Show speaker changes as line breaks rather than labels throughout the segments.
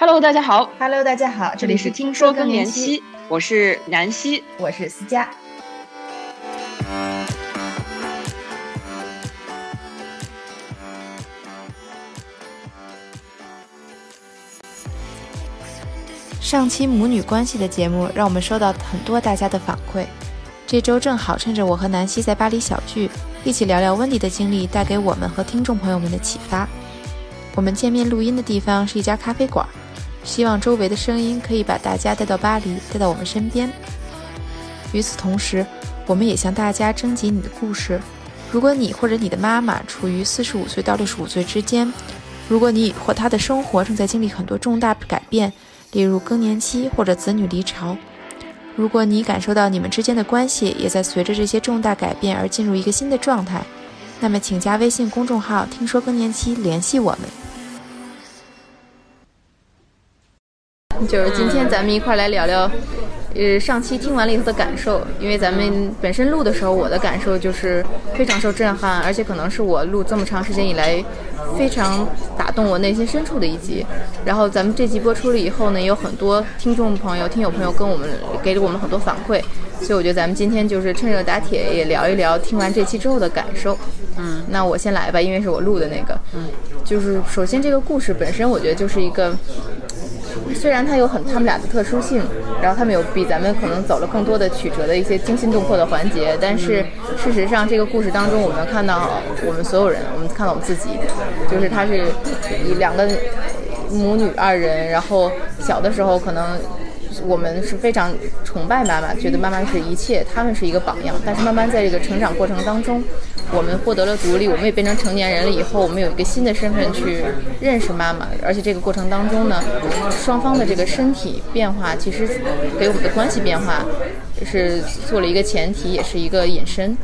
Hello，大家好。
Hello，大家好，
这里是听说更年期，我是南希，
我是思佳。
上期母女关系的节目，让我们收到很多大家的反馈。这周正好趁着我和南希在巴黎小聚，一起聊聊温迪的经历带给我们和听众朋友们的启发。我们见面录音的地方是一家咖啡馆，希望周围的声音可以把大家带到巴黎，带到我们身边。与此同时，我们也向大家征集你的故事。如果你或者你的妈妈处于四十五岁到六十五岁之间，如果你或她的生活正在经历很多重大改变，例如更年期或者子女离巢，如果你感受到你们之间的关系也在随着这些重大改变而进入一个新的状态，那么请加微信公众号“听说更年期”联系我们。
就是今天咱们一块来聊聊，呃，上期听完了以后的感受。因为咱们本身录的时候，我的感受就是非常受震撼，而且可能是我录这么长时间以来非常打动我内心深处的一集。然后咱们这集播出了以后呢，也有很多听众朋友、听友朋友跟我们给了我们很多反馈，所以我觉得咱们今天就是趁热打铁，也聊一聊听完这期之后的感受。
嗯，
那我先来吧，因为是我录的那个。
嗯，
就是首先这个故事本身，我觉得就是一个。虽然它有很他们俩的特殊性，然后他们有比咱们可能走了更多的曲折的一些惊心动魄的环节，但是事实上这个故事当中，我们看到我们所有人，我们看到我们自己，就是他是以两个母女二人，然后小的时候可能我们是非常崇拜妈妈，觉得妈妈是一切，他们是一个榜样，但是慢慢在这个成长过程当中。我们获得了独立，我们也变成成年人了。以后我们有一个新的身份去认识妈妈，而且这个过程当中呢，双方的这个身体变化，其实给我们的关系变化是做了一个前提，也是一个引申。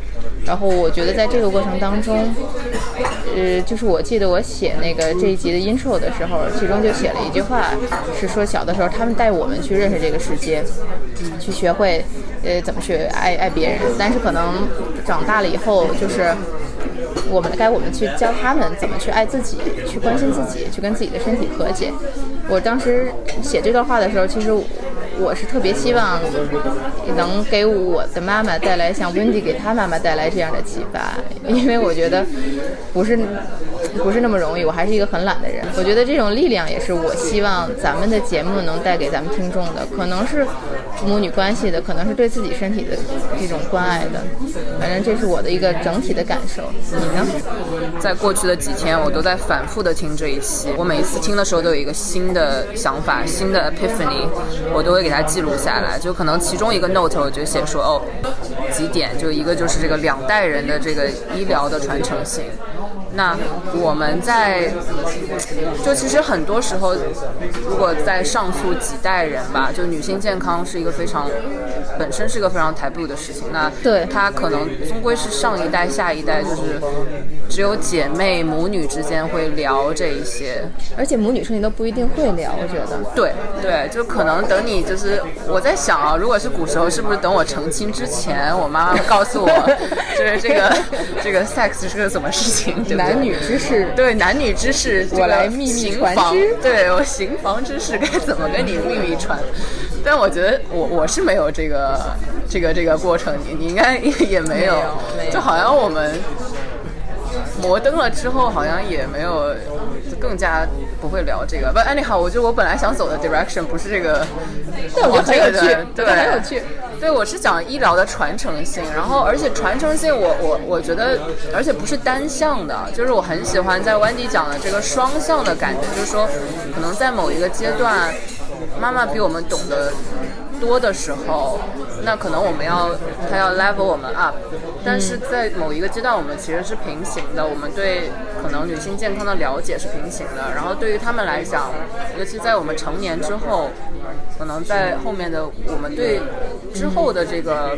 然后我觉得在这个过程当中，呃，就是我记得我写那个这一集的 intro 的时候，其中就写了一句话，是说小的时候他们带我们去认识这个世界，去学会呃怎么去爱爱别人，但是可能长大了以后就是。我们该我们去教他们怎么去爱自己，去关心自己，去跟自己的身体和解。我当时写这段话的时候，其实我是特别希望能给我的妈妈带来像温迪给她妈妈带来这样的启发，因为我觉得不是不是那么容易。我还是一个很懒的人，我觉得这种力量也是我希望咱们的节目能带给咱们听众的，可能是母女关系的，可能是对自己身体的这种关爱的。反正这是我的一个整体的感受。你呢？
在过去的几天，我都在反复的听这一期。我每一次听的时候，都有一个新的想法、新的 epiphany，我都会给它记录下来。就可能其中一个 note 我就写说，哦，几点？就一个就是这个两代人的这个医疗的传承性。那我们在，就其实很多时候，如果在上诉几代人吧，就女性健康是一个非常，本身是一个非常 taboo 的事情。那
对
它可能终归是上一代、下一代，就是只有姐妹、母女之间会聊这一些。
而且母女之间都不一定会聊，我觉得。
对对，就可能等你就是我在想啊，如果是古时候，是不是等我成亲之前，我妈妈告诉我，就是这个这个 sex 是个什么事情，对不对？
男女之事，
对男女之事，
我来秘密传之。
对我行房之事该怎么跟你秘密传？但我觉得我我是没有这个这个这个过程，你你应该也没有，就好像我们摩登了之后，好像也没有更加不会聊这个。不，anyhow，我觉得我本来想走的 direction 不是这个，
但我觉得很有趣，
对，
很有趣。
对，我是讲医疗的传承性，然后而且传承性我，我我觉得，而且不是单向的，就是我很喜欢在 Wendy 讲的这个双向的感觉，就是说，可能在某一个阶段，妈妈比我们懂得多的时候，那可能我们要他要 level 我们 up，但是在某一个阶段，我们其实是平行的，我们对可能女性健康的了解是平行的，然后对于他们来讲，尤其在我们成年之后。可能在后面的我们对之后的这个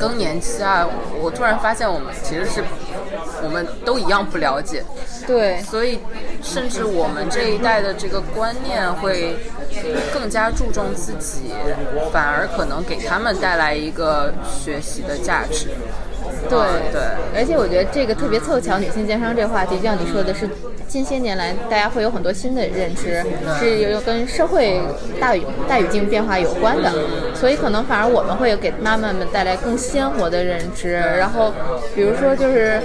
更年期啊，我突然发现我们其实是我们都一样不了解，
对，
所以甚至我们这一代的这个观念会更加注重自己，反而可能给他们带来一个学习的价值。
对
对，
而且我觉得这个特别凑巧，女性健康这个话题，就像你说的是，近些年来大家会有很多新的认知，是有跟社会大语大语境变化有关的，所以可能反而我们会有给妈妈们带来更鲜活的认知。然后，比如说就是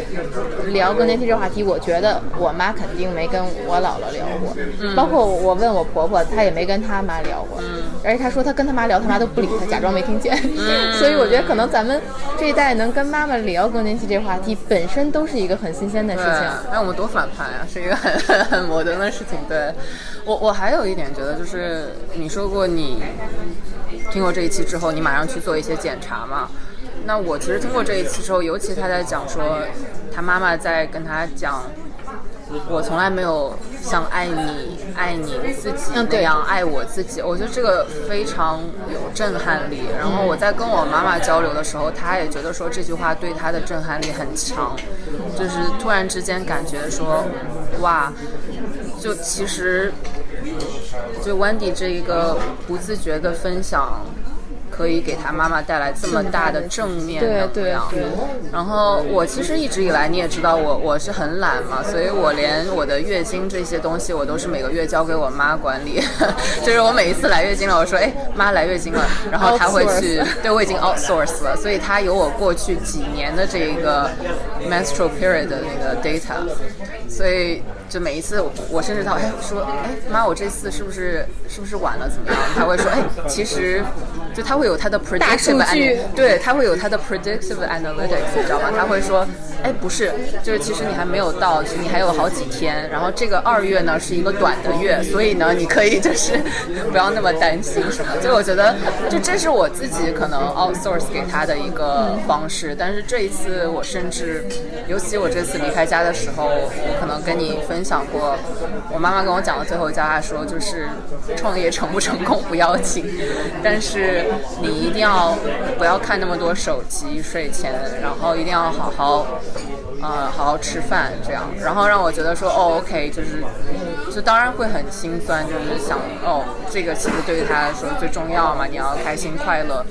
聊更年期这话题，我觉得我妈肯定没跟我姥姥聊过，包括我问我婆婆，她也没跟她妈聊过，而且她说她跟她妈聊，她妈都不理她，假装没听见。所以我觉得可能咱们这一代能跟妈妈聊更年期这话题，本身都是一个很新鲜的事，情。
那，我们多反叛啊，是一个很 很摩登的事情。对我，我还有一点觉得，就是你说过你听过这一期之后，你马上去做一些检查嘛？那我其实听过这一期之后，尤其他在讲说，他妈妈在跟他讲。我从来没有像爱你、爱你自己那样爱我自己，我觉得这个非常有震撼力。然后我在跟我妈妈交流的时候，她也觉得说这句话对她的震撼力很强，就是突然之间感觉说，哇，就其实就 Wendy 这一个不自觉的分享。可以给他妈妈带来这么大的正面
对
能量。
对对
然后我其实一直以来你也知道我我是很懒嘛，所以我连我的月经这些东西我都是每个月交给我妈管理。就是我每一次来月经了，我说哎妈来月经了，然后她会去 对我已经 outsource 了，所以她有我过去几年的这个 menstrual period 的那个 data，所以就每一次我甚至到哎说哎妈我这次是不是是不是晚了怎么样？她会说哎其实就她会有她的 predictive 对，他会有他的 predictive analytics，你知道吗？他会说，哎，不是，就是其实你还没有到，你还有好几天。然后这个二月呢是一个短的月，所以呢，你可以就是 不要那么担心什么。就我觉得，就这是我自己可能 outsource 给他的一个方式。但是这一次，我甚至，尤其我这次离开家的时候，我可能跟你分享过，我妈妈跟我讲的最后一句话说，就是创业成不成功不要紧，但是你一定要不要看那么多手机，睡前，然后一定要好好，呃，好好吃饭，这样，然后让我觉得说，哦，OK，就是，就当然会很心酸，就是想，哦，这个其实对于他来说最重要嘛，你要开心快乐。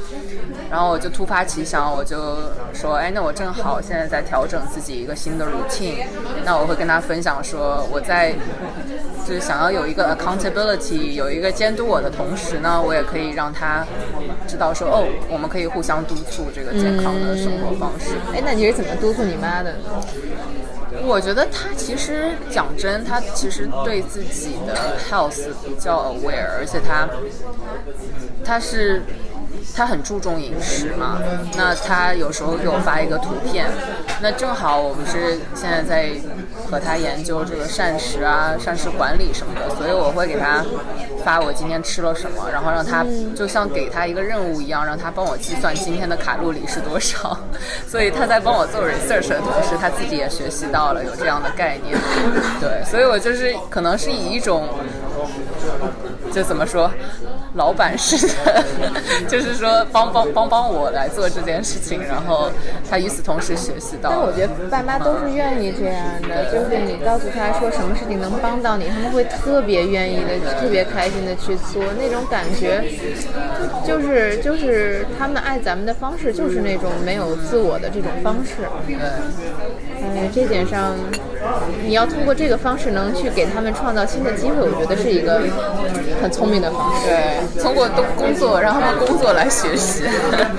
然后我就突发奇想，我就说，哎，那我正好现在在调整自己一个新的 routine，那我会跟他分享说，我在就是想要有一个 accountability，有一个监督我的同时呢，我也可以让他知道说，哦，我们可以互相督促这个健康的生活方式。
哎，那你是怎么督促你妈的呢？
我觉得他其实讲真，他其实对自己的 health 比较 aware，而且他他是他很注重饮食嘛。那他有时候给我发一个图片，那正好我们是现在在和他研究这个膳食啊、膳食管理什么的，所以我会给他发我今天吃了什么，然后让他就像给他一个任务一样，让他帮我计算今天的卡路里是多少。所以他在帮我做 research 的同时，他自己也学习到了有这样的概念。对，所以我就是可能是以一种就怎么说，老板式的，就是说帮帮帮帮我来做这件事情，然后他与此同时学习到。
但我觉得爸妈都是愿意这样的，就是你告诉他说什么事情能帮到你，他们会特别愿意的、特别开心的去做，那种感觉，就是就是他们爱咱们的方式，就是那种没有自我的这种方式。
对，
嗯，这点上，你要通过这个方式能去给他们创造新的机会，我觉得是一个很聪明的方式。
对，通过工作让他们工作来学习，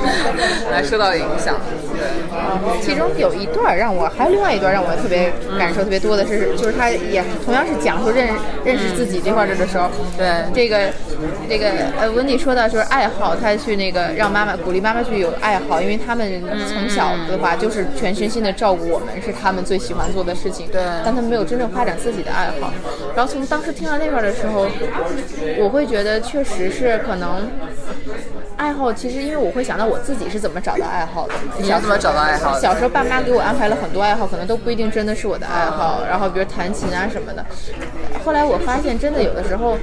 来受到影响。对，
其中有一段让我，还有另外一段让我特别感受特别多的是，就是他也同样是讲述认认识自己这块儿的时候，
对
这个这个呃，温迪说到就是爱好，他去那个让妈妈鼓励妈妈去有爱好，因为他们从小的话就是全身心的照顾我们，是他们最喜欢做的事情，
对
但他们没有真正发展自己的爱好。然后从当时听到那块儿的时候，我会觉得确实是可能。爱好其实，因为我会想到我自己是怎么找到爱好的。
你是怎么找到爱好的？
小时候爸妈给我安排了很多爱好，可能都不一定真的是我的爱好。然后比如弹琴啊什么的。后来我发现，真的有的时候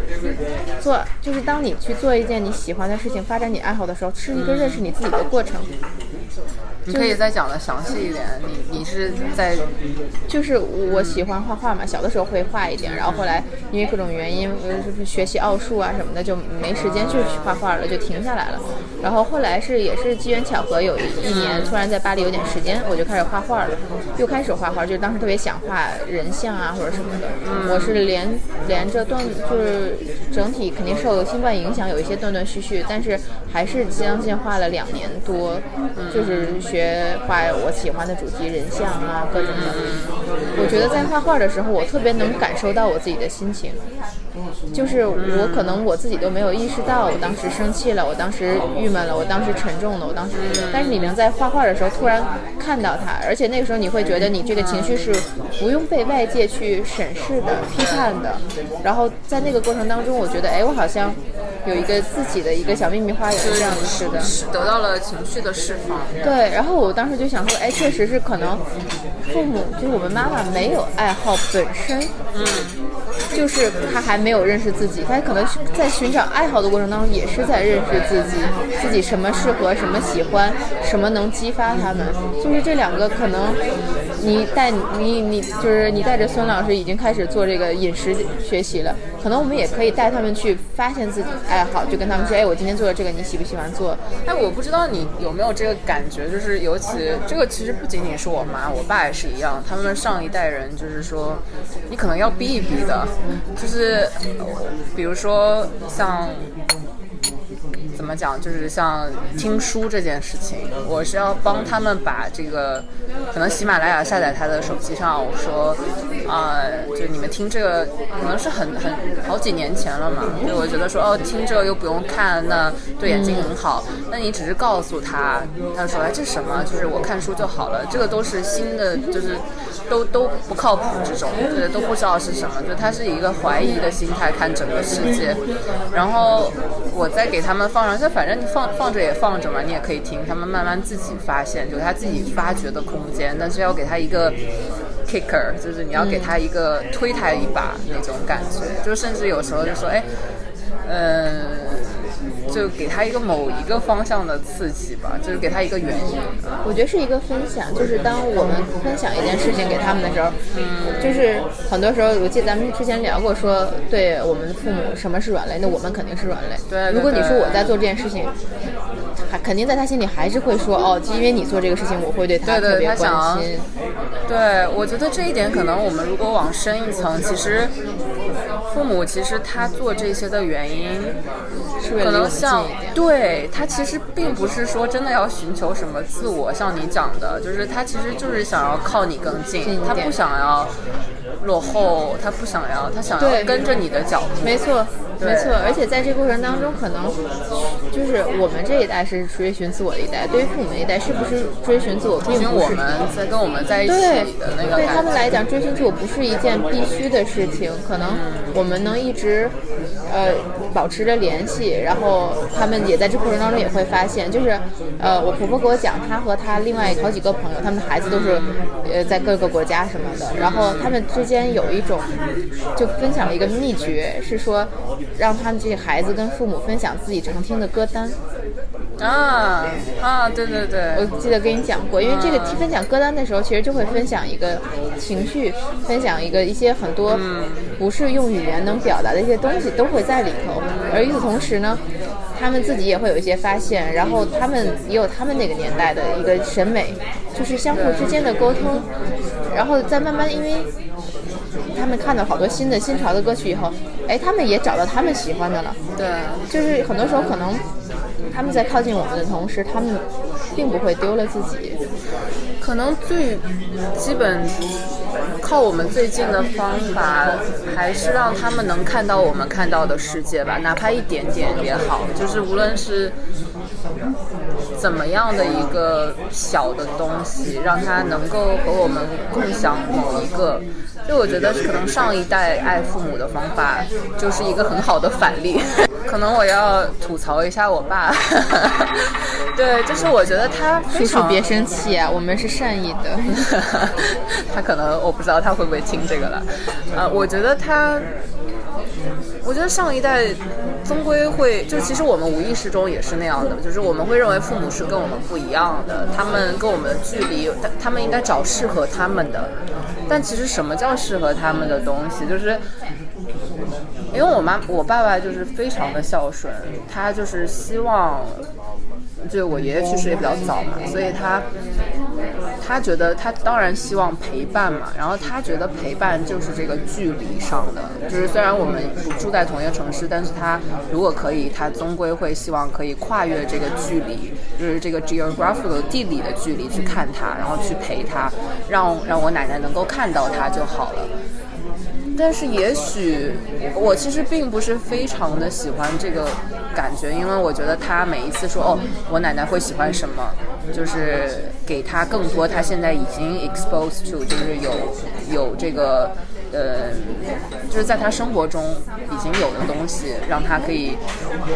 做，就是当你去做一件你喜欢的事情，发展你爱好的时候，是一个认识你自己的过程。
你可以再讲的详细一点。你你是在，
就是我喜欢画画嘛，小的时候会画一点，然后后来因为各种原因，就是学习奥数啊什么的，就没时间去画画了，就停下来了。然后后来是也是机缘巧合，有一年突然在巴黎有点时间，我就开始画画了，又开始画画，就是当时特别想画人像啊或者什么的。我是连连着断，就是整体肯定受新冠影响，有一些断断续续，但是还是将近画了两年多，就是学画我喜欢的主题人像啊各种的。我觉得在画画的时候，我特别能感受到我自己的心情。就是我可能我自己都没有意识到，我当时生气了，我当时郁闷了，我当时沉重了，我当时，但是你能在画画的时候突然看到它，而且那个时候你会觉得你这个情绪是不用被外界去审视的、批判的，然后在那个过程当中，我觉得哎，我好像有一个自己的一个小秘密花园这样子似的，
得到了情绪的释放。
对，然后我当时就想说，哎，确实是可能父母就是我们妈妈没有爱好本身，嗯，就是他还没有认识自己，他可能在寻找爱好的过程当中，也是在认识自己，自己什么适合，什么喜欢，什么能激发他们。就是这两个可能，你带你你就是你带着孙老师已经开始做这个饮食学习了，可能我们也可以带他们去发现自己爱好，就跟他们说，哎，我今天做的这个，你喜不喜欢做？
哎，我不知道你有没有这个感觉，就是尤其这个其实不仅仅是我妈，我爸也是一样，他们上一代人就是说，你可能要逼一逼的，就是比如说像。怎么讲？就是像听书这件事情，我是要帮他们把这个，可能喜马拉雅下载他的手机上，我说，啊，就你们听这个，可能是很很好几年前了嘛。就我觉得说，哦，听这个又不用看，那对眼睛很好。那你只是告诉他，他说，哎，这什么？就是我看书就好了。这个都是新的，就是都都不靠谱这种，就是都不知道是什么。就他是以一个怀疑的心态看整个世界。然后我再给他们放上。就反正你放放着也放着嘛，你也可以听，他们慢慢自己发现，有他自己发掘的空间。但是要给他一个 kicker，就是你要给他一个推他一把那种感觉。就甚至有时候就说，哎，嗯。就给他一个某一个方向的刺激吧，就是给他一个原因。
我觉得是一个分享，就是当我们分享一件事情给他们的时候，嗯，就是很多时候，我记得咱们之前聊过，说对我们的父母什么是软肋，那我们肯定是软肋。
对。
如果你说我在做这件事情，还肯定在他心里还是会说，哦，因为你做这个事情，我会对他特别关心。
对，我觉得这一点可能我们如果往深一层，其实父母其实他做这些的原因。可能像对他其实并不是说真的要寻求什么自我，像你讲的，就是他其实就是想要靠你更近，他不想要落后，他不想要，他想要跟着你的脚步。
没错，没错。而且在这过程当中，可能就是我们这一代是追寻自我的一代，对于父母那一代，是不是追寻自我，并不是
我们在跟我们在一起的那个。
对他们来讲，追寻自我不是一件必须的事情，可能我们能一直呃保持着联系。然后他们也在这过程当中也会发现，就是，呃，我婆婆给我讲，她和她另外好几个朋友，他们的孩子都是，呃，在各个国家什么的。然后他们之间有一种，就分享了一个秘诀，是说，让他们这些孩子跟父母分享自己常听的歌单。
啊啊，对对对，
我记得跟你讲过，因为这个分享歌单的时候，其实就会分享一个情绪，分享一个一些很多不是用语言能表达的一些东西都会在里头。而与此同时呢，他们自己也会有一些发现，然后他们也有他们那个年代的一个审美，就是相互之间的沟通，然后再慢慢因为他们看到好多新的新潮的歌曲以后，哎，他们也找到他们喜欢的了。
对，
就是很多时候可能。他们在靠近我们的同时，他们并不会丢了自己。
可能最基本靠我们最近的方法，还是让他们能看到我们看到的世界吧，哪怕一点点也好。就是无论是怎么样的一个小的东西，让他能够和我们共享某一个。就我觉得，可能上一代爱父母的方法，就是一个很好的反例。可能我要吐槽一下我爸，对，就是我觉得他非常
叔叔别生气啊，我们是善意的。
他可能我不知道他会不会听这个了，呃，我觉得他，我觉得上一代终归会，就其实我们无意识中也是那样的，就是我们会认为父母是跟我们不一样的，他们跟我们的距离，他他们应该找适合他们的，但其实什么叫适合他们的东西，就是。因为我妈我爸爸就是非常的孝顺，他就是希望，就我爷爷去世也比较早嘛，所以他他觉得他当然希望陪伴嘛，然后他觉得陪伴就是这个距离上的，就是虽然我们住在同一个城市，但是他如果可以，他终归会希望可以跨越这个距离，就是这个 geographical 地理的距离去看他，然后去陪他，让让我奶奶能够看到他就好了。但是也许我其实并不是非常的喜欢这个感觉，因为我觉得他每一次说哦，我奶奶会喜欢什么，就是给他更多他现在已经 exposed to，就是有有这个。呃，就是在他生活中已经有的东西，让他可以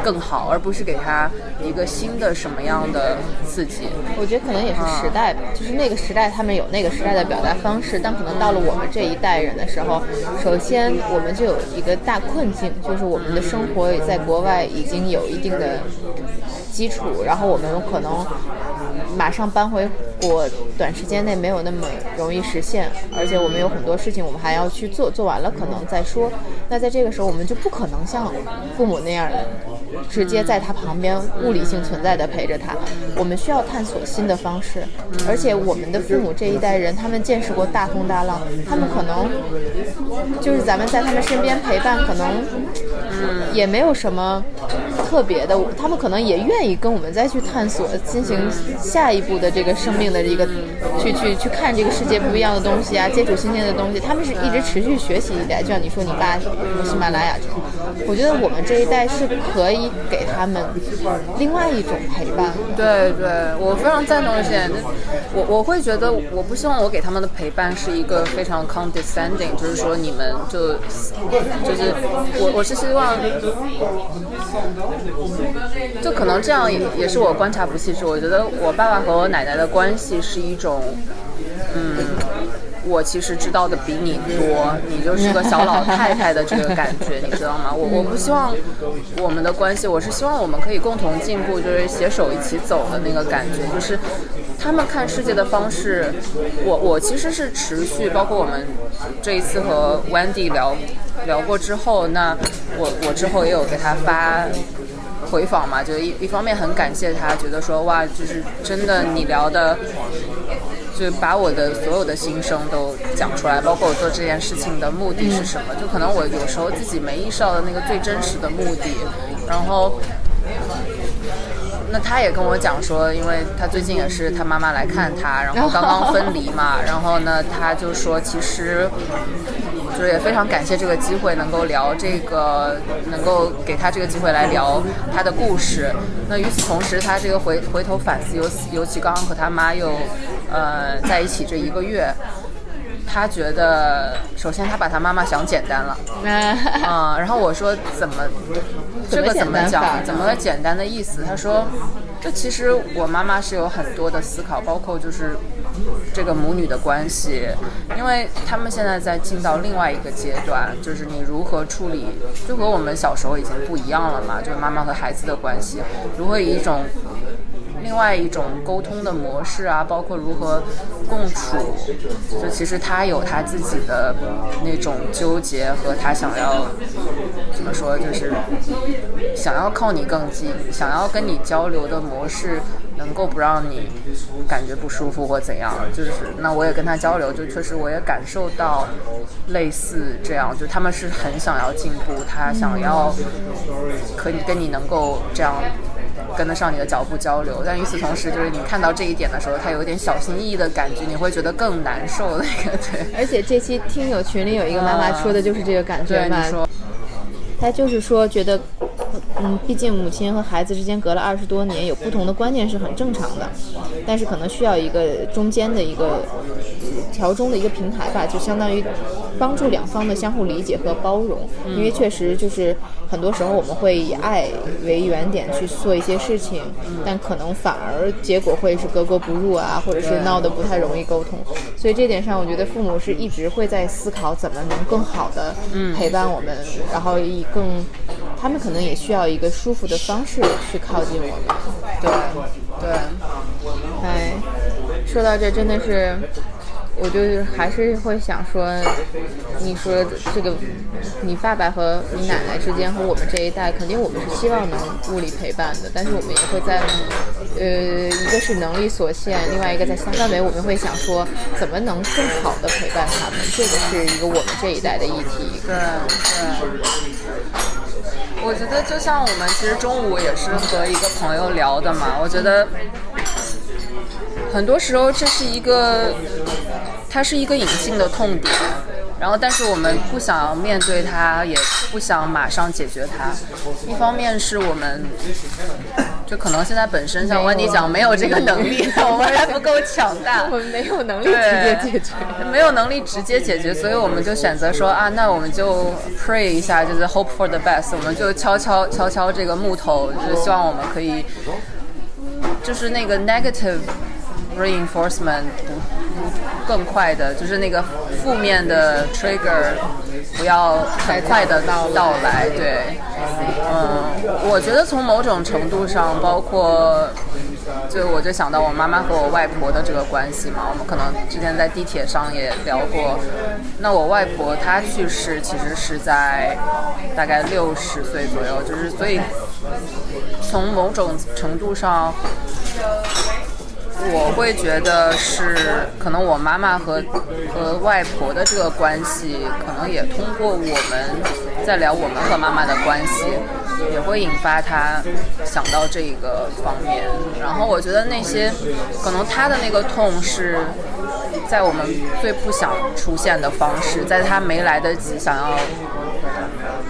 更好，而不是给他一个新的什么样的刺激。
我觉得可能也是时代吧，就是那个时代他们有那个时代的表达方式，但可能到了我们这一代人的时候，首先我们就有一个大困境，就是我们的生活在国外已经有一定的基础，然后我们可能。马上搬回国，短时间内没有那么容易实现，而且我们有很多事情我们还要去做，做完了可能再说。那在这个时候，我们就不可能像父母那样，直接在他旁边物理性存在的陪着他。我们需要探索新的方式，而且我们的父母这一代人，他们见识过大风大浪，他们可能就是咱们在他们身边陪伴，可能也没有什么特别的，他们可能也愿意跟我们再去探索，进行下。一步的这个生命的一个，去去去看这个世界不一样的东西啊，接触新鲜的东西，他们是一直持续学习一代。就像你说你爸喜马拉雅这种，我觉得我们这一代是可以给他们另外一种陪伴。
对对，我非常赞同这点。我我会觉得，我不希望我给他们的陪伴是一个非常 condescending，就是说你们就就是我我是希望，就可能这样也也是我观察不细致。我觉得我爸。爸和我奶奶的关系是一种，嗯，我其实知道的比你多，你就是个小老太太的这个感觉，你知道吗？我我不希望我们的关系，我是希望我们可以共同进步，就是携手一起走的那个感觉，就是他们看世界的方式，我我其实是持续，包括我们这一次和 Wendy 聊聊过之后，那我我之后也有给他发。回访嘛，就一一方面很感谢他，觉得说哇，就是真的你聊的，就把我的所有的心声都讲出来，包括我做这件事情的目的是什么，就可能我有时候自己没意识到的那个最真实的目的。然后，那他也跟我讲说，因为他最近也是他妈妈来看他，然后刚刚分离嘛，然后呢，他就说其实。就是也非常感谢这个机会能够聊这个，能够给他这个机会来聊他的故事。那与此同时，他这个回回头反思，尤尤其刚刚和他妈又呃在一起这一个月，他觉得首先他把他妈妈想简单了，啊，然后我说怎么这个怎么讲？怎么个简单的意思？他说，这其实我妈妈是有很多的思考，包括就是。这个母女的关系，因为他们现在在进到另外一个阶段，就是你如何处理，就和我们小时候已经不一样了嘛，就是妈妈和孩子的关系，如何以一种。另外一种沟通的模式啊，包括如何共处，就其实他有他自己的那种纠结和他想要怎么说，就是想要靠你更近，想要跟你交流的模式，能够不让你感觉不舒服或怎样。就是那我也跟他交流，就确实我也感受到类似这样，就他们是很想要进步，他想要可以跟你能够这样。跟得上你的脚步交流，但与此同时，就是你看到这一点的时候，他有点小心翼翼的感觉，你会觉得更难受那个对。
而且这期听友群里有一个妈妈说的就是这个感觉嘛，她就是说觉得嗯，毕竟母亲和孩子之间隔了二十多年，有不同的观念是很正常的，但是可能需要一个中间的一个调中的一个平台吧，就相当于帮助两方的相互理解和包容，因为确实就是很多时候我们会以爱为原点去做一些事情，但可能反而结果会是格格不入啊，或者是闹得不太容易沟通，所以这点上，我觉得父母是一直会在思考怎么能更好的陪伴我们，然后以更，他们可能也需要一个舒服的方式去靠近我们。
对对，
哎，说到这真的是，我就是还是会想说，你说这个，你爸爸和你奶奶之间和我们这一代，肯定我们是希望能物理陪伴的，但是我们也会在，呃，一个是能力所限，另外一个在三范围，我们会想说怎么能更好的陪伴他们，这个是一个我们这一代的议题。
对对。我觉得就像我们其实中午也是和一个朋友聊的嘛，我觉得很多时候这是一个，它是一个隐性的痛点，然后但是我们不想面对它，也不想马上解决它。一方面是我们，就可能现在本身像温迪讲没有这个能力，我们还不够强大，
我们没有能力直接解决，
没有能力直接解决，所以我们就选择说啊，那我们就 pray 一下，就是 hope for the best，我们就敲敲敲敲这个木头，就是希望我们可以，就是那个 negative reinforcement 不更快的，就是那个负面的 trigger 不要很快的到到来，对，嗯，我觉得从某种程度上，包括。就我就想到我妈妈和我外婆的这个关系嘛，我们可能之前在地铁上也聊过。那我外婆她去世其实是在大概六十岁左右，就是所以从某种程度上，我会觉得是可能我妈妈和和外婆的这个关系，可能也通过我们在聊我们和妈妈的关系。也会引发他想到这个方面，然后我觉得那些可能他的那个痛是在我们最不想出现的方式，在他没来得及想要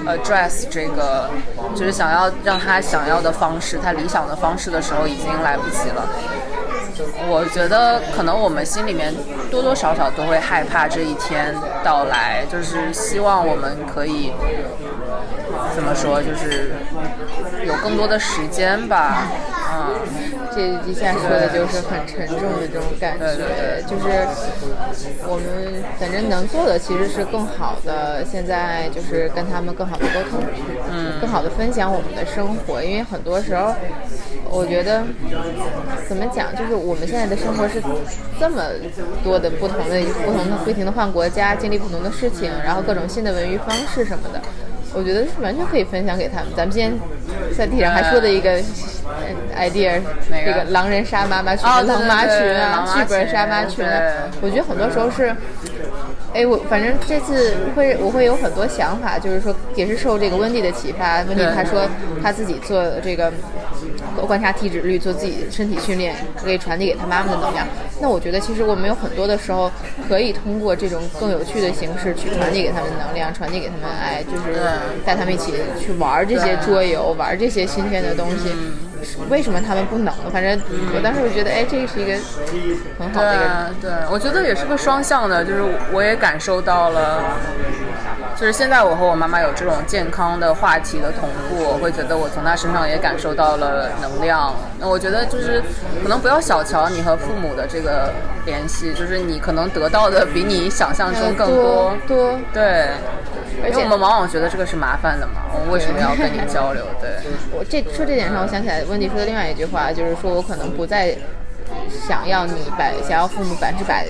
address 这个，就是想要让他想要的方式，他理想的方式的时候，已经来不及了。我觉得可能我们心里面多多少少都会害怕这一天到来，就是希望我们可以。怎么说？就是有更多的时间吧，嗯，
这一下说的就是很沉重的这种感觉，就是我们反正能做的其实是更好的，现在就是跟他们更好的沟通，嗯，更好的分享我们的生活，因为很多时候，我觉得怎么讲，就是我们现在的生活是这么多的不同的、不同的、不停的换国家，经历不同的事情，然后各种新的文娱方式什么的。我觉得是完全可以分享给他们。咱们今天在地上还说的一个 idea，这个狼人杀妈妈群、狼妈群啊，剧本杀妈群啊。我觉得很多时候是，哎，我反正这次会我会有很多想法，就是说也是受这个温蒂的启发。温蒂他说他自己做这个观察体脂率，做自己身体训练，可以传递给他妈妈的能量。那我觉得其实我们有很多的时候可以通过这种更有趣的形式去传递给他们能量，传递给他们爱，就是。带他们一起去玩这些桌游，玩这些新鲜的东西。为什么他们不能？反正我当时我觉得，哎，这是一个很好的一个。
对，我觉得也是个双向的，就是我也感受到了，就是现在我和我妈妈有这种健康的话题的同步，我会觉得我从她身上也感受到了能量。那我觉得就是可能不要小瞧你和父母的这个联系，就是你可能得到的比你想象中更
多。多
对。而且我们往往觉得这个是麻烦的嘛，我们为什么要跟你交流？对
我这说这点上，我想起来温迪说的另外一句话，就是说我可能不再。想要你百想要父母百分之百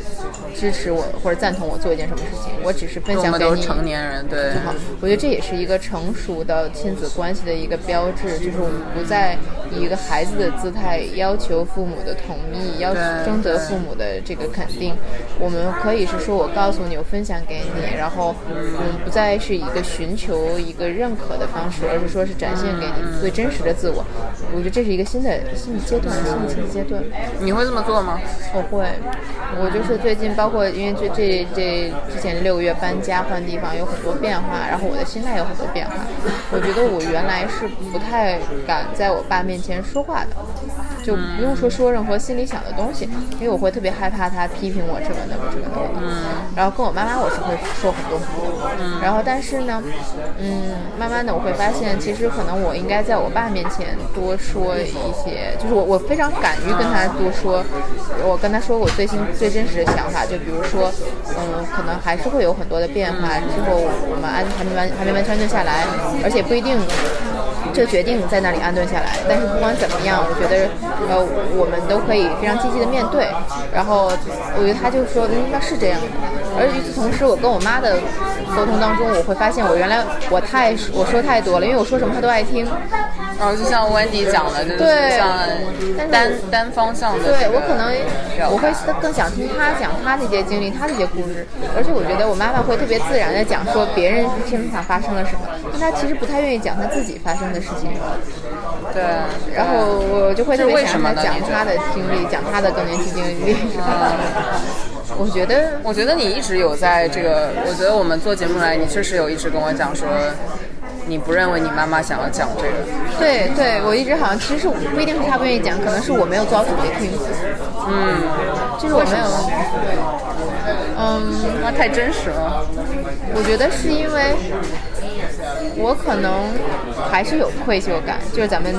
支持我或者赞同我做一件什么事情，我只是分享给你。
成年人对，
好，我觉得这也是一个成熟的亲子关系的一个标志，就是我们不再以一个孩子的姿态要求父母的同意，要征得父母的这个肯定。我们可以是说我告诉你，我分享给你，然后我们不再是一个寻求一个认可的方式，而是说是展现给你最真实的自我。我觉得这是一个新的新的阶段，新的亲子阶段。
你会这么做吗？
我会，我就是最近包括因为这这这之前六个月搬家换地方有很多变化，然后我的心态有很多变化。我觉得我原来是不太敢在我爸面前说话的，就不用说说任何心里想的东西，因为我会特别害怕他批评我这个那个这个那个。嗯。然后跟我妈妈我是会说很多很多。嗯。然后但是呢，嗯，慢慢的我会发现，其实可能我应该在我爸面前多说一些，就是我我非常敢于跟他多说，我跟他说我最新最真实的想法，就比如说，嗯，可能还是会有很多的变化，之后我们安还没完还没完全安顿下来，而且不一定这决定在那里安顿下来，但是不管怎么样，我觉得呃我们都可以非常积极的面对，然后我觉得他就说嗯那是这样的，而与此同时，我跟我妈的沟通当中，我会发现我原来我太我说太多了，因为我说什么她都爱听。
然后就像 Wendy 讲的，就是像单单方向的。
对我可能我会更想听他讲他那些经历，他那些故事。而且我觉得我妈妈会特别自然的讲说别人身上发生了什么，但她其实不太愿意讲她自己发生的事情。
对，
然后我就会特别想她讲她的经历，讲她的更年期经历。我觉得，
我觉得你一直有在这个，我觉得我们做节目来，你确实有一直跟我讲说。你不认为你妈妈想要讲这个？
对对，我一直好像其实不一定是她不愿意讲，可能是我没有做好准备听。
嗯，
就是我没有。
嗯，那太真实了。
我觉得是因为。我可能还是有愧疚感，就是咱们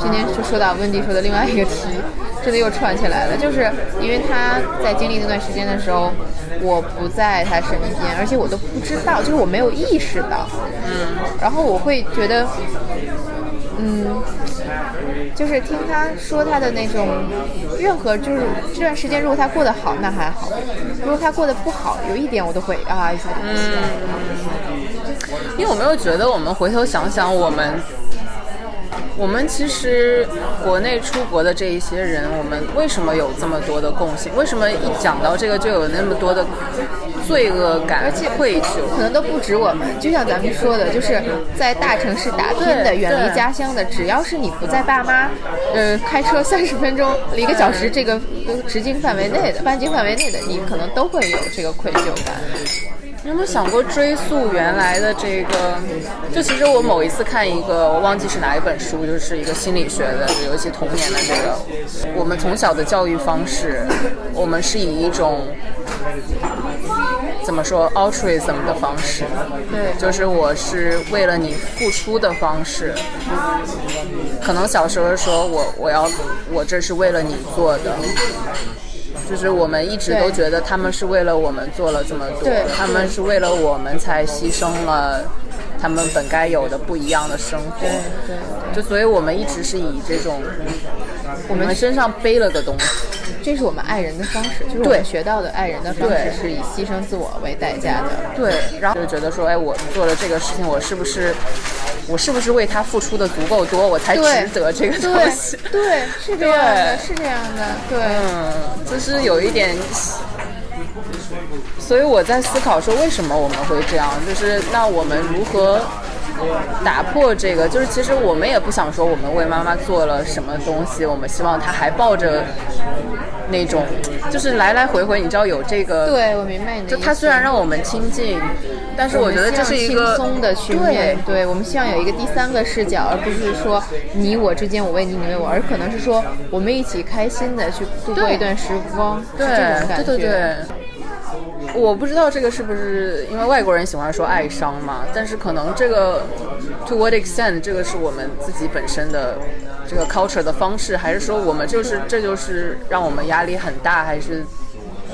今天就说到温迪说的另外一个题，真的又串起来了，就是因为他在经历那段时间的时候，我不在他身边，而且我都不知道，就是我没有意识到，嗯，然后我会觉得，嗯，就是听他说他的那种，任何就是这段时间，如果他过得好，那还好；如果他过得不好，有一点我都会啊一下就起来。
因为我没有觉得，我们回头想想，我们，我们其实国内出国的这一些人，我们为什么有这么多的共性？为什么一讲到这个就有那么多的罪恶感？
而且
愧疚，
可能都不止我们。就像咱们说的，就是在大城市打拼的、远离家乡的，只要是你不在爸妈，呃，开车三十分钟、一个小时这个直径范围内的、半径范围内的，你可能都会有这个愧疚感。
你有没有想过追溯原来的这个？就其实我某一次看一个，我忘记是哪一本书，就是一个心理学的，尤其童年的这个。我们从小的教育方式，我们是以一种怎么说 altruism 的方式，
对，
就是我是为了你付出的方式。可能小时候说我我要我这是为了你做的。就是我们一直都觉得他们是为了我们做了这么多，他们是为了我们才牺牲了他们本该有的不一样的生活。
对，
就所以我们一直是以这种我们身上背了个东西，
这是我们爱人的方式，就是我们学到的爱人的方式是以牺牲自我为代价的。
对，然后就觉得说，哎，我做了这个事情，我是不是？我是不是为他付出的足够多，我才值得这个东西？
对，是这样的，是这样的，对，
嗯，就是有一点，所以我在思考说，为什么我们会这样？就是那我们如何打破这个？就是其实我们也不想说我们为妈妈做了什么东西，我们希望她还抱着那种，就是来来回回，你知道有这个？
对，我明白你的
就她虽然让我们亲近。但是我觉得这是一个
轻松的去面对，我们希望有一个第三个视角，而不是说你我之间我为你你为我，而可能是说我们一起开心的去度过一段时光，
对对对对。我不知道这个是不是因为外国人喜欢说爱伤嘛，但是可能这个 to what extent 这个是我们自己本身的这个 culture 的方式，还是说我们就是这就是让我们压力很大，还是？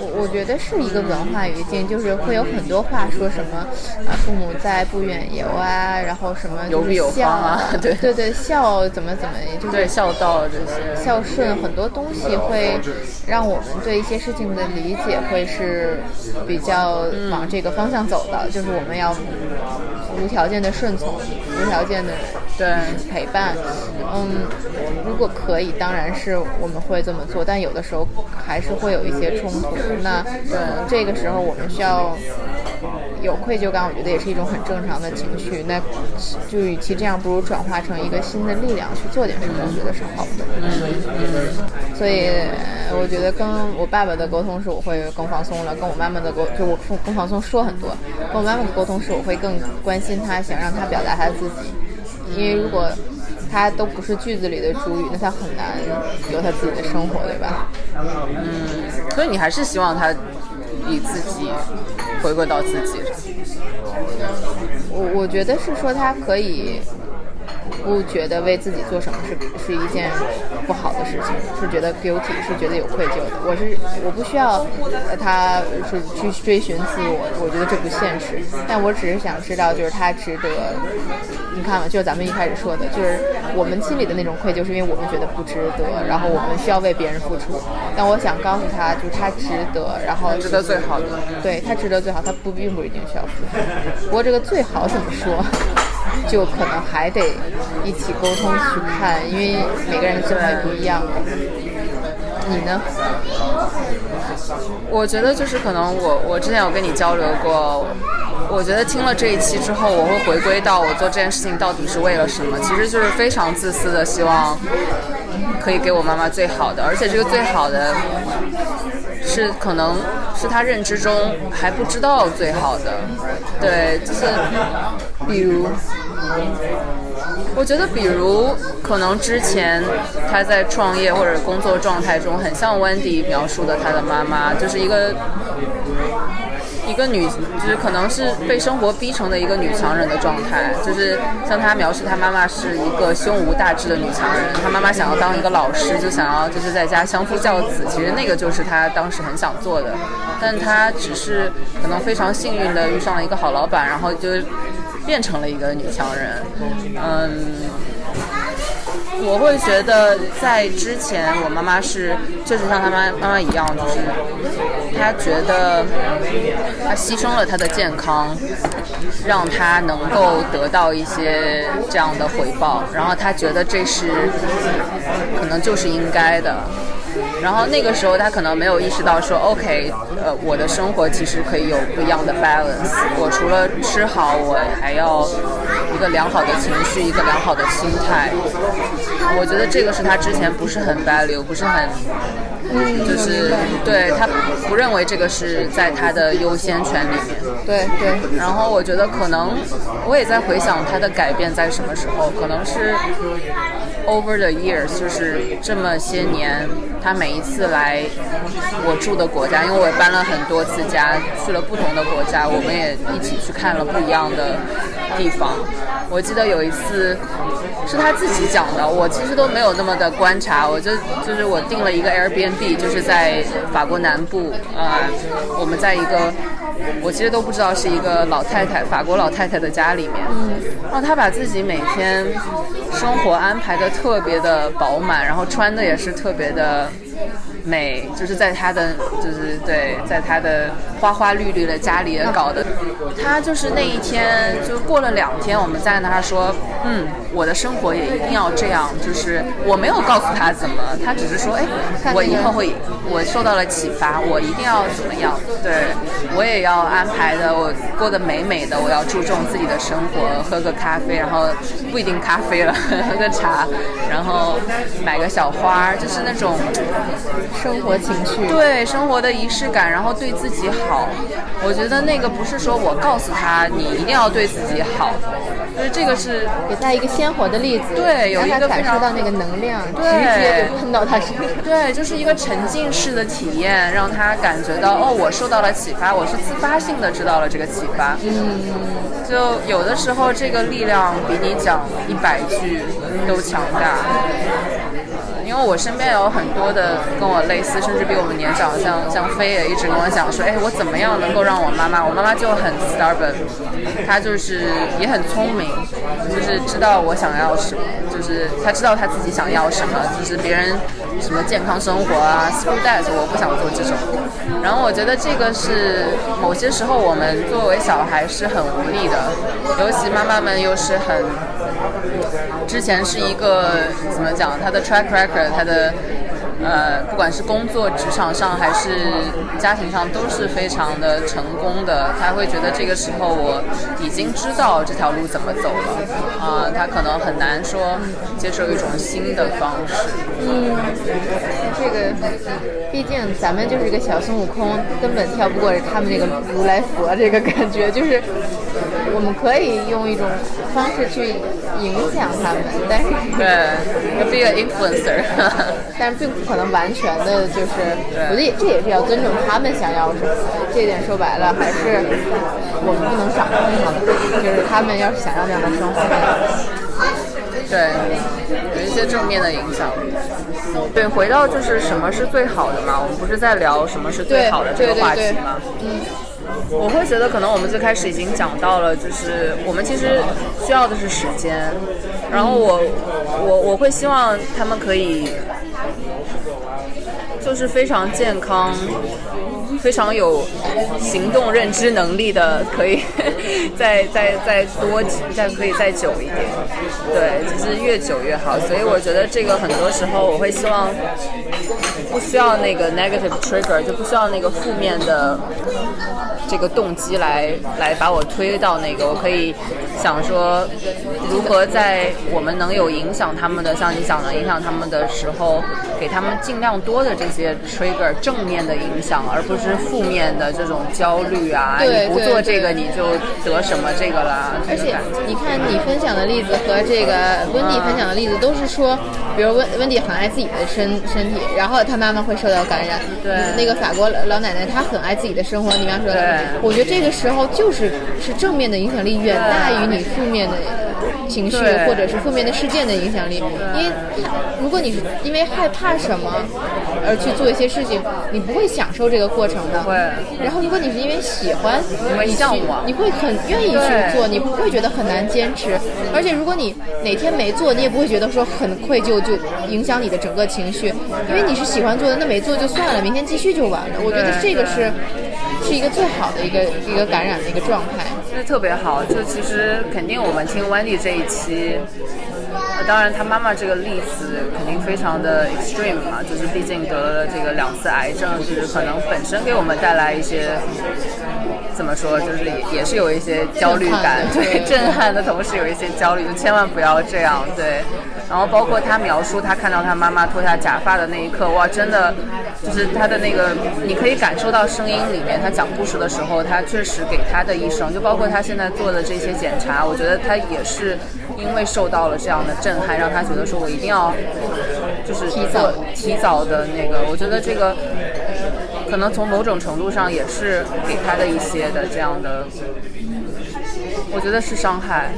我我觉得是一个文化语境，就是会有很多话说什么啊，父母在不远游啊，然后什么就是孝
啊，对
对对，孝怎么怎么，就是
孝道这些，
孝顺很多东西会让我们对一些事情的理解会是比较往这个方向走的，就是我们要无条件的顺从，无条件的
对。
陪伴，嗯，如果可以，当然是我们会这么做，但有的时候还是会有一些冲突。那对。这个时候，我们需要有愧疚感，我觉得也是一种很正常的情绪。那就与其这样，不如转化成一个新的力量去做点什么，我觉得是好的。嗯，所以我觉得跟我爸爸的沟通是我会更放松了，跟我妈妈的沟就我更放松说很多。跟我妈妈的沟通是我会更关心她，想让她表达他自己。因为如果他都不是句子里的主语，那他很难有他自己的生活，对吧？
嗯，所以你还是希望他以自己回归到自己。
我我觉得是说他可以。不觉得为自己做什么是是一件不好的事情，是觉得 guilty，是觉得有愧疚的。我是我不需要他是去追寻自我，我觉得这不现实。但我只是想知道，就是他值得。你看嘛，就是咱们一开始说的，就是我们心里的那种愧疚，是因为我们觉得不值得，然后我们需要为别人付出。但我想告诉他，就是他值得，然后
值得最好的。
对他值得最好，他不并不一定需要付出。不过这个最好怎么说？就可能还得一起沟通去看，因为每个人的情况也不一样。你呢？
我觉得就是可能我我之前有跟你交流过，我觉得听了这一期之后，我会回归到我做这件事情到底是为了什么，其实就是非常自私的，希望可以给我妈妈最好的，而且这个最好的是可能是他认知中还不知道最好的，对，就是比如。我觉得，比如可能之前他在创业或者工作状态中，很像 Wendy 描述的他的妈妈，就是一个一个女，就是可能是被生活逼成的一个女强人的状态。就是像他描述他妈妈是一个胸无大志的女强人，他妈妈想要当一个老师，就想要就是在家相夫教子。其实那个就是他当时很想做的，但他只是可能非常幸运的遇上了一个好老板，然后就。变成了一个女强人，嗯，我会觉得在之前，我妈妈是就是像她妈妈妈一样，就是她觉得她牺牲了她的健康，让她能够得到一些这样的回报，然后她觉得这是可能就是应该的。然后那个时候，他可能没有意识到说，OK，呃，我的生活其实可以有不一样的 balance。我除了吃好，我还要一个良好的情绪，一个良好的心态。我觉得这个是他之前不是很 value，不是很，就是对他不认为这个是在他的优先权里面。
对对。
然后我觉得可能我也在回想他的改变在什么时候，可能是。Over the years，就是这么些年，他每一次来我住的国家，因为我也搬了很多次家，去了不同的国家，我们也一起去看了不一样的地方。我记得有一次是他自己讲的，我其实都没有那么的观察，我就就是我订了一个 Airbnb，就是在法国南部，呃，我们在一个。我其实都不知道是一个老太太，法国老太太的家里面。嗯，然后她把自己每天生活安排的特别的饱满，然后穿的也是特别的。Six. 美就是在他的，就是对，在他的花花绿绿的家里搞的。他就是那一天，就过了两天，我们在那儿说，嗯，我的生活也一定要这样。就是我没有告诉他怎么，他只是说，哎，我以后会，我受到了启发，我一定要怎么样？对，我也要安排的，我过得美美的，我要注重自己的生活，喝个咖啡，然后不一定咖啡了，喝个茶，然后买个小花，就是那种。
生活情趣，
对生活的仪式感，然后对自己好。我觉得那个不是说我告诉他你一定要对自己好，就是这个是
给他一个鲜活的例子，
对，有一个
感受到那个能量，
直
接就喷到他身上。
对，就是一个沉浸式的体验，让他感觉到哦，我受到了启发，我是自发性的知道了这个启发。
嗯，
就有的时候这个力量比你讲一百句都强大。因为我身边有很多的跟我类似，甚至比我们年长，像像飞也一直跟我讲说，哎，我怎么样能够让我妈妈？我妈妈就很 stubborn，她就是也很聪明，就是知道我想要什么，就是她知道她自己想要什么，就是别人什么健康生活啊，school that，我不想做这种。然后我觉得这个是某些时候我们作为小孩是很无力的，尤其妈妈们又是很。之前是一个怎么讲？他的 track record，他的呃，不管是工作、职场上还是家庭上，都是非常的成功的。他会觉得这个时候我已经知道这条路怎么走了，啊、他可能很难说接受一种新的方式。
嗯，这个毕竟咱们就是一个小孙悟空，根本跳不过他们这个如来佛这个感觉，就是我们可以用一种方式去影响他们，但是
对，be an influencer。
但是并不可能完全的，就是我觉得也这也是要尊重他们想要什么。这点说白了，还是我们不能掌控他们，就是他们要是想要那样的生活，
对，有一些正面的影响。对，回到就是什么是最好的嘛？我们不是在聊什么是最好的这个话题吗？
嗯，
我会觉得可能我们最开始已经讲到了，就是我们其实需要的是时间，然后我我我会希望他们可以就是非常健康。非常有行动认知能力的，可以 再再再多，再可以再久一点，对，就是越久越好。所以我觉得这个很多时候我会希望不需要那个 negative trigger，就不需要那个负面的这个动机来来把我推到那个，我可以想说如何在我们能有影响他们的，像你讲的影响他们的时候，给他们尽量多的这些 trigger 正面的影响，而不是负面的这种焦虑啊，
对
你不做这个你就得什么这个啦。
而且你看，你分享的例子和这个温蒂分享的例子都是说，比如温温蒂很爱自己的身身体，然后他妈妈会受到感染。
对
那个法国老奶奶她很爱自己的生活，你刚说的，我觉得这个时候就是是正面的影响力远大于你负面的情绪或者是负面的事件的影响力。因为如果你是因为害怕什么而去做一些事情，你不会享受这个过程的。
对
然后如果你是因为喜欢，你去
向往
你会很愿意去做，你不会觉得很难坚持。而且如果你哪天没做，你也不会觉得说很愧疚，就影响你的整个情绪，因为你是喜欢做的，那没做就算了，明天继续就完了。我觉得这个是是一个最好的一个一个感染的一个状态。
特别好。就其实肯定我们听 Wendy 这一期，当然他妈妈这个例子肯定非常的 extreme 嘛，就是毕竟得了这个两次癌症，就是可能本身给我们带来一些。怎么说，就是也是有一些焦虑感，对，震撼的同时有一些焦虑，就千万不要这样，对。然后包括他描述他看到他妈妈脱下假发的那一刻，哇，真的就是他的那个，你可以感受到声音里面，他讲故事的时候，他确实给他的一生，就包括他现在做的这些检查，我觉得他也是因为受到了这样的震撼，让他觉得说我一定要就是
提早
提早的那个，我觉得这个可能从某种程度上也是给他的一些的这样的。我觉得是伤害，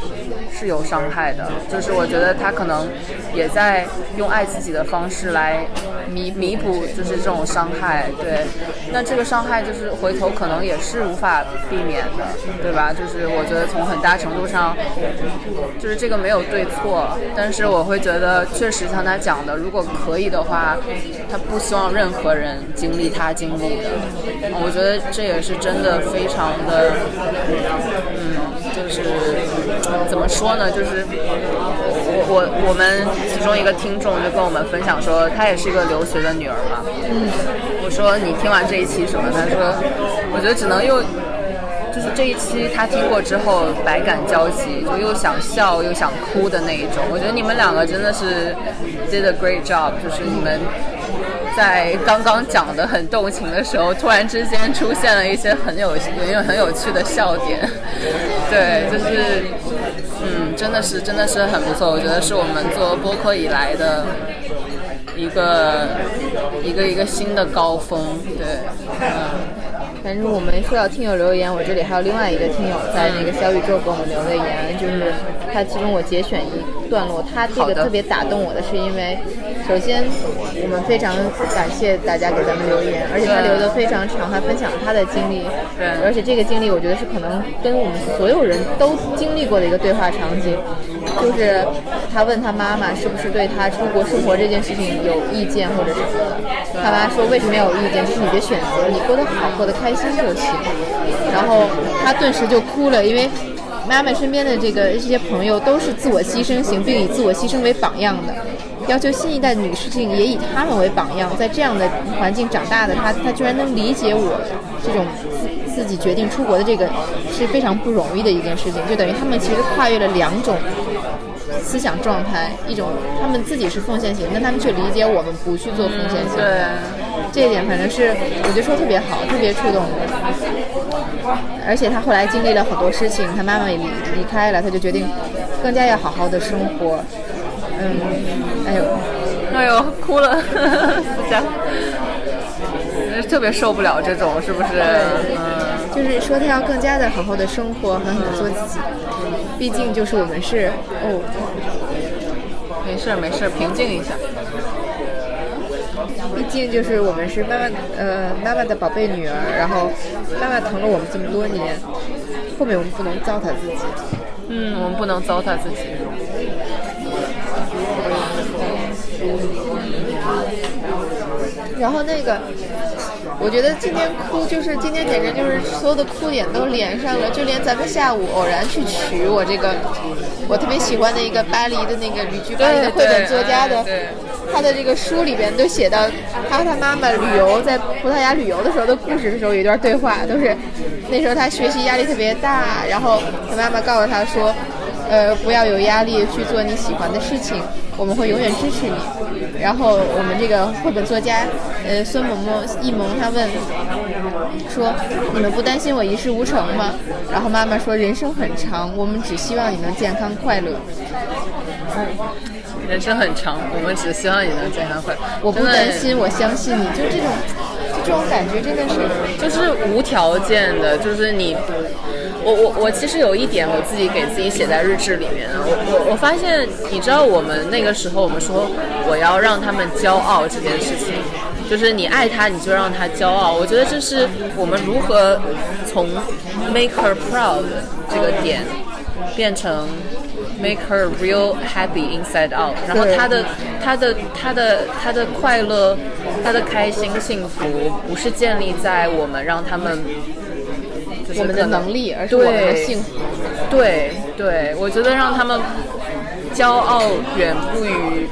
是有伤害的。就是我觉得他可能也在用爱自己的方式来弥弥补，就是这种伤害。对，那这个伤害就是回头可能也是无法避免的，对吧？就是我觉得从很大程度上，就是这个没有对错，但是我会觉得确实像他讲的，如果可以的话，他不希望任何人经历他经历的。我觉得这也是真的非常的，嗯，就是怎么说呢？就是我我我们其中一个听众就跟我们分享说，她也是一个留学的女儿嘛。嗯，我说你听完这一期什么？她说，我觉得只能用。就是这一期她听过之后百感交集，就又想笑又想哭的那一种。我觉得你们两个真的是 did a great job，就是你们在刚刚讲的很动情的时候，突然之间出现了一些很有很有很有趣的笑点。对，就是嗯，真的是真的是很不错。我觉得是我们做播客以来的一个一个一个新的高峰。对，嗯。
反正我们说到听友留言，我这里还有另外一个听友在那个小宇宙给我们留的言，就是他其中我节选一段落，他这个特别打动我的是因为，首先我们非常感谢大家给咱们留言，而且他留的非常长，他分享了他的经历，
对
而且这个经历我觉得是可能跟我们所有人都经历过的一个对话场景，就是他问他妈妈是不是对他出国生活这件事情有意见或者什么的，他妈说为什么要有意见，这是你的选择，你过得好，过得开心就行。然后他顿时就哭了，因为妈妈身边的这个这些朋友都是自我牺牲型，并以自我牺牲为榜样的。要求新一代女性也以他们为榜样，在这样的环境长大的她，她居然能理解我这种自自己决定出国的这个是非常不容易的一件事情，就等于他们其实跨越了两种。思想状态，一种他们自己是奉献型，但他们却理解我们不去做奉献型。
对，
这一点反正是我觉得说特别好，特别触动我。而且他后来经历了很多事情，他妈妈也离离开了，他就决定更加要好好的生活。嗯，哎呦，
哎呦，哭了，思佳，特别受不了这种，是不是？嗯。
就是说他要更加的好好的生活，好好的做自己。毕竟就是我们是哦，
没事没事，平静一下。
毕竟就是我们是妈妈呃妈妈的宝贝女儿，然后妈妈疼了我们这么多年，后面我们不能糟蹋自己。
嗯，我们不能糟蹋自己。
然后那个。我觉得今天哭就是今天简直就是所有的哭点都连上了，就连咱们下午偶然去取我这个我特别喜欢的一个巴黎的那个旅居巴黎的绘本作家的，他的这个书里边都写到他和他妈妈旅游在葡萄牙旅游的时候的故事的时候，有一段对话都是那时候他学习压力特别大，然后他妈妈告诉他说，呃，不要有压力去做你喜欢的事情。我们会永远支持你。然后我们这个绘本作家，呃，孙萌萌、易萌，他问说：“你们不担心我一事无成吗？”然后妈妈说：“人生很长，我们只希望你能健康快乐。”
人生很长，我们只希望你能健康快乐。
我不担心，我相信你。就这种，就这种感觉，真的是，
就是无条件的，就是你。我我我其实有一点我自己给自己写在日志里面，我我我发现，你知道我们那个时候我们说我要让他们骄傲这件事情，就是你爱他你就让他骄傲。我觉得这是我们如何从 make her proud 这个点变成 make her real happy inside out，然后他的他的他的他的快乐，他的开心幸福不是建立在我们让他们。
我们的能力，而是我们的幸福。
对对，我觉得让他们骄傲远不于，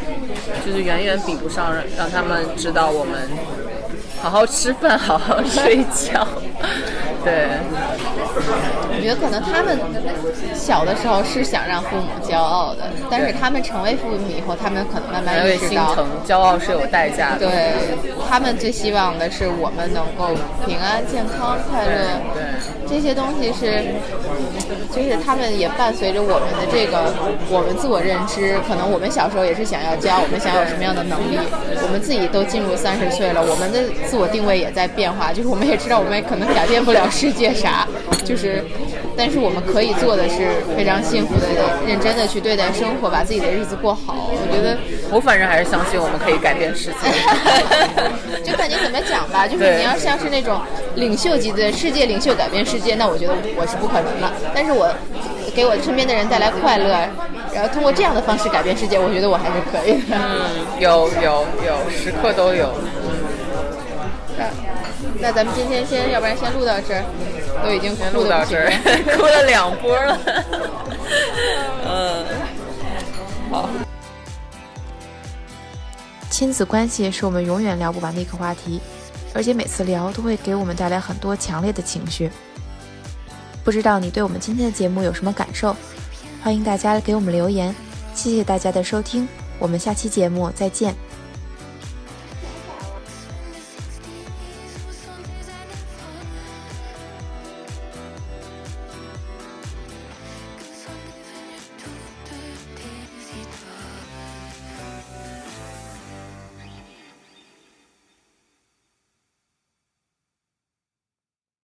就是远远比不上让他们知道我们好好吃饭、好好睡觉。对，
我觉得可能他们小的时候是想让父母骄傲的，但是他们成为父母以后，他们可能慢慢意识到，
骄傲是有代价的。
对他们最希望的是我们能够平安、健康、快乐。
对，
这些东西是，就是他们也伴随着我们的这个我们自我认知。可能我们小时候也是想要教，我们想有什么样的能力。我们自己都进入三十岁了，我们的自我定位也在变化。就是我们也知道，我们可能改变不了。世界啥，就是，但是我们可以做的是非常幸福的、认真的去对待生活，把自己的日子过好。我觉得，
我反正还是相信我们可以改变世界。
就感觉怎么讲吧，就是你要像是那种领袖级的世界领袖改变世界，那我觉得我是不可能的。但是我给我身边的人带来快乐，然后通过这样的方式改变世界，我觉得我还是可以的。
嗯，有有有，时刻都有。
那咱们今天先，要不然先录到这儿，都已经
录到这儿，哭了两波了。嗯，好。
亲子关系是我们永远聊不完的一个话题，而且每次聊都会给我们带来很多强烈的情绪。不知道你对我们今天的节目有什么感受？欢迎大家给我们留言。谢谢大家的收听，我们下期节目再见。